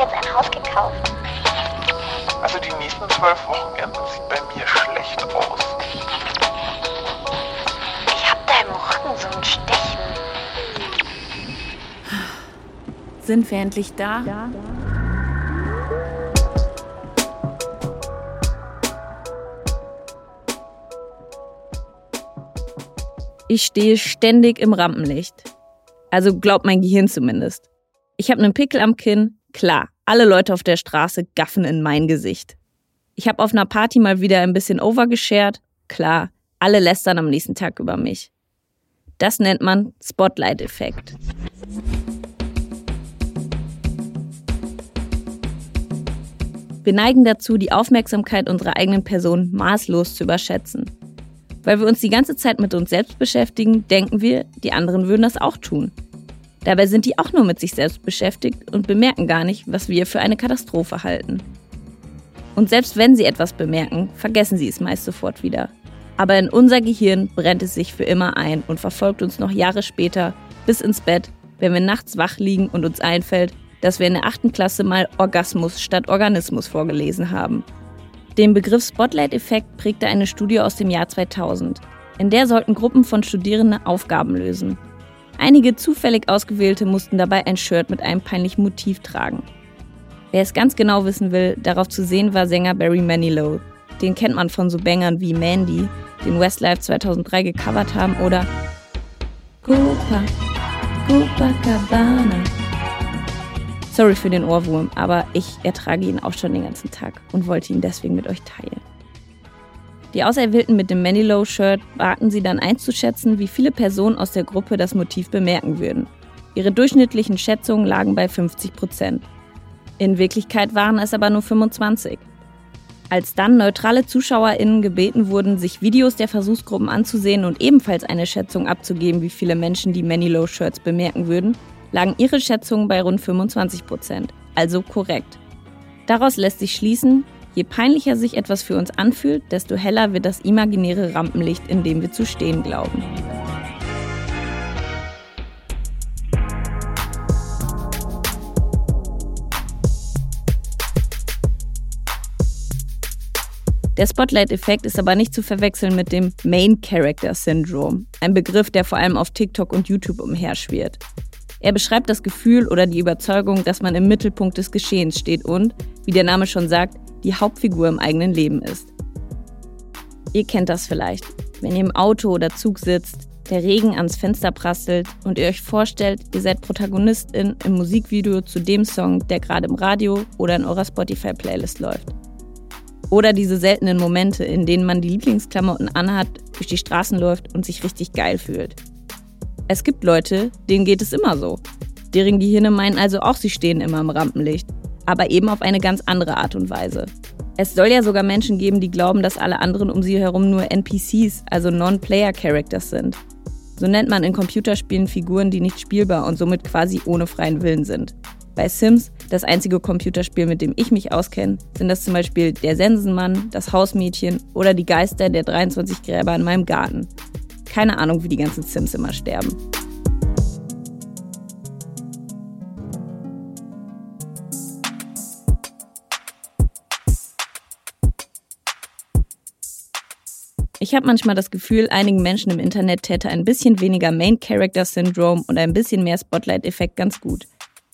jetzt ein Haus gekauft. Also die nächsten zwölf Wochenenden sieht bei mir schlecht aus. Ich hab da im Rücken so ein Stechen. Sind wir endlich da? Ja. Ich stehe ständig im Rampenlicht. Also glaubt mein Gehirn zumindest. Ich habe einen Pickel am Kinn. Klar, alle Leute auf der Straße gaffen in mein Gesicht. Ich habe auf einer Party mal wieder ein bisschen overgeshared. Klar, alle lästern am nächsten Tag über mich. Das nennt man Spotlight-Effekt. Wir neigen dazu, die Aufmerksamkeit unserer eigenen Person maßlos zu überschätzen. Weil wir uns die ganze Zeit mit uns selbst beschäftigen, denken wir, die anderen würden das auch tun. Dabei sind die auch nur mit sich selbst beschäftigt und bemerken gar nicht, was wir für eine Katastrophe halten. Und selbst wenn sie etwas bemerken, vergessen sie es meist sofort wieder. Aber in unser Gehirn brennt es sich für immer ein und verfolgt uns noch Jahre später bis ins Bett, wenn wir nachts wach liegen und uns einfällt, dass wir in der achten Klasse mal Orgasmus statt Organismus vorgelesen haben den Begriff Spotlight-Effekt prägte eine Studie aus dem Jahr 2000. In der sollten Gruppen von Studierenden Aufgaben lösen. Einige zufällig ausgewählte mussten dabei ein Shirt mit einem peinlichen Motiv tragen. Wer es ganz genau wissen will, darauf zu sehen war Sänger Barry Manilow. Den kennt man von so Bangern wie Mandy, den Westlife 2003 gecovert haben, oder Copa, Copacabana. Sorry für den Ohrwurm, aber ich ertrage ihn auch schon den ganzen Tag und wollte ihn deswegen mit euch teilen. Die Auserwählten mit dem Manilow-Shirt baten sie dann einzuschätzen, wie viele Personen aus der Gruppe das Motiv bemerken würden. Ihre durchschnittlichen Schätzungen lagen bei 50 Prozent. In Wirklichkeit waren es aber nur 25. Als dann neutrale ZuschauerInnen gebeten wurden, sich Videos der Versuchsgruppen anzusehen und ebenfalls eine Schätzung abzugeben, wie viele Menschen die Manilow-Shirts bemerken würden, lagen ihre Schätzungen bei rund 25 Prozent, also korrekt. Daraus lässt sich schließen, je peinlicher sich etwas für uns anfühlt, desto heller wird das imaginäre Rampenlicht, in dem wir zu stehen glauben. Der Spotlight-Effekt ist aber nicht zu verwechseln mit dem Main Character Syndrome, ein Begriff, der vor allem auf TikTok und YouTube umherschwirrt. Er beschreibt das Gefühl oder die Überzeugung, dass man im Mittelpunkt des Geschehens steht und, wie der Name schon sagt, die Hauptfigur im eigenen Leben ist. Ihr kennt das vielleicht, wenn ihr im Auto oder Zug sitzt, der Regen ans Fenster prasselt und ihr euch vorstellt, ihr seid Protagonistin im Musikvideo zu dem Song, der gerade im Radio oder in eurer Spotify-Playlist läuft. Oder diese seltenen Momente, in denen man die Lieblingsklamotten anhat, durch die Straßen läuft und sich richtig geil fühlt. Es gibt Leute, denen geht es immer so. Deren Gehirne meinen also auch, sie stehen immer im Rampenlicht. Aber eben auf eine ganz andere Art und Weise. Es soll ja sogar Menschen geben, die glauben, dass alle anderen um sie herum nur NPCs, also Non-Player-Characters sind. So nennt man in Computerspielen Figuren, die nicht spielbar und somit quasi ohne freien Willen sind. Bei Sims, das einzige Computerspiel, mit dem ich mich auskenne, sind das zum Beispiel der Sensenmann, das Hausmädchen oder die Geister der 23 Gräber in meinem Garten. Keine Ahnung, wie die ganzen Sims immer sterben. Ich habe manchmal das Gefühl, einigen Menschen im Internet täte ein bisschen weniger Main Character Syndrome und ein bisschen mehr Spotlight-Effekt ganz gut.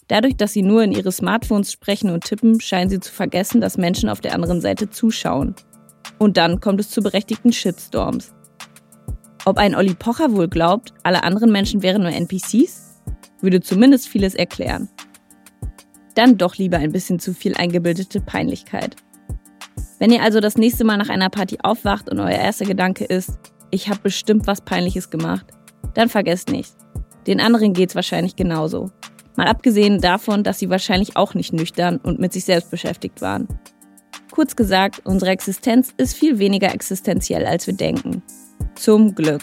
Dadurch, dass sie nur in ihre Smartphones sprechen und tippen, scheinen sie zu vergessen, dass Menschen auf der anderen Seite zuschauen. Und dann kommt es zu berechtigten Shitstorms. Ob ein Olli Pocher wohl glaubt, alle anderen Menschen wären nur NPCs, würde zumindest vieles erklären. Dann doch lieber ein bisschen zu viel eingebildete Peinlichkeit. Wenn ihr also das nächste Mal nach einer Party aufwacht und euer erster Gedanke ist, ich habe bestimmt was Peinliches gemacht, dann vergesst nicht. Den anderen geht's wahrscheinlich genauso. Mal abgesehen davon, dass sie wahrscheinlich auch nicht nüchtern und mit sich selbst beschäftigt waren. Kurz gesagt, unsere Existenz ist viel weniger existenziell, als wir denken. Zum Glück.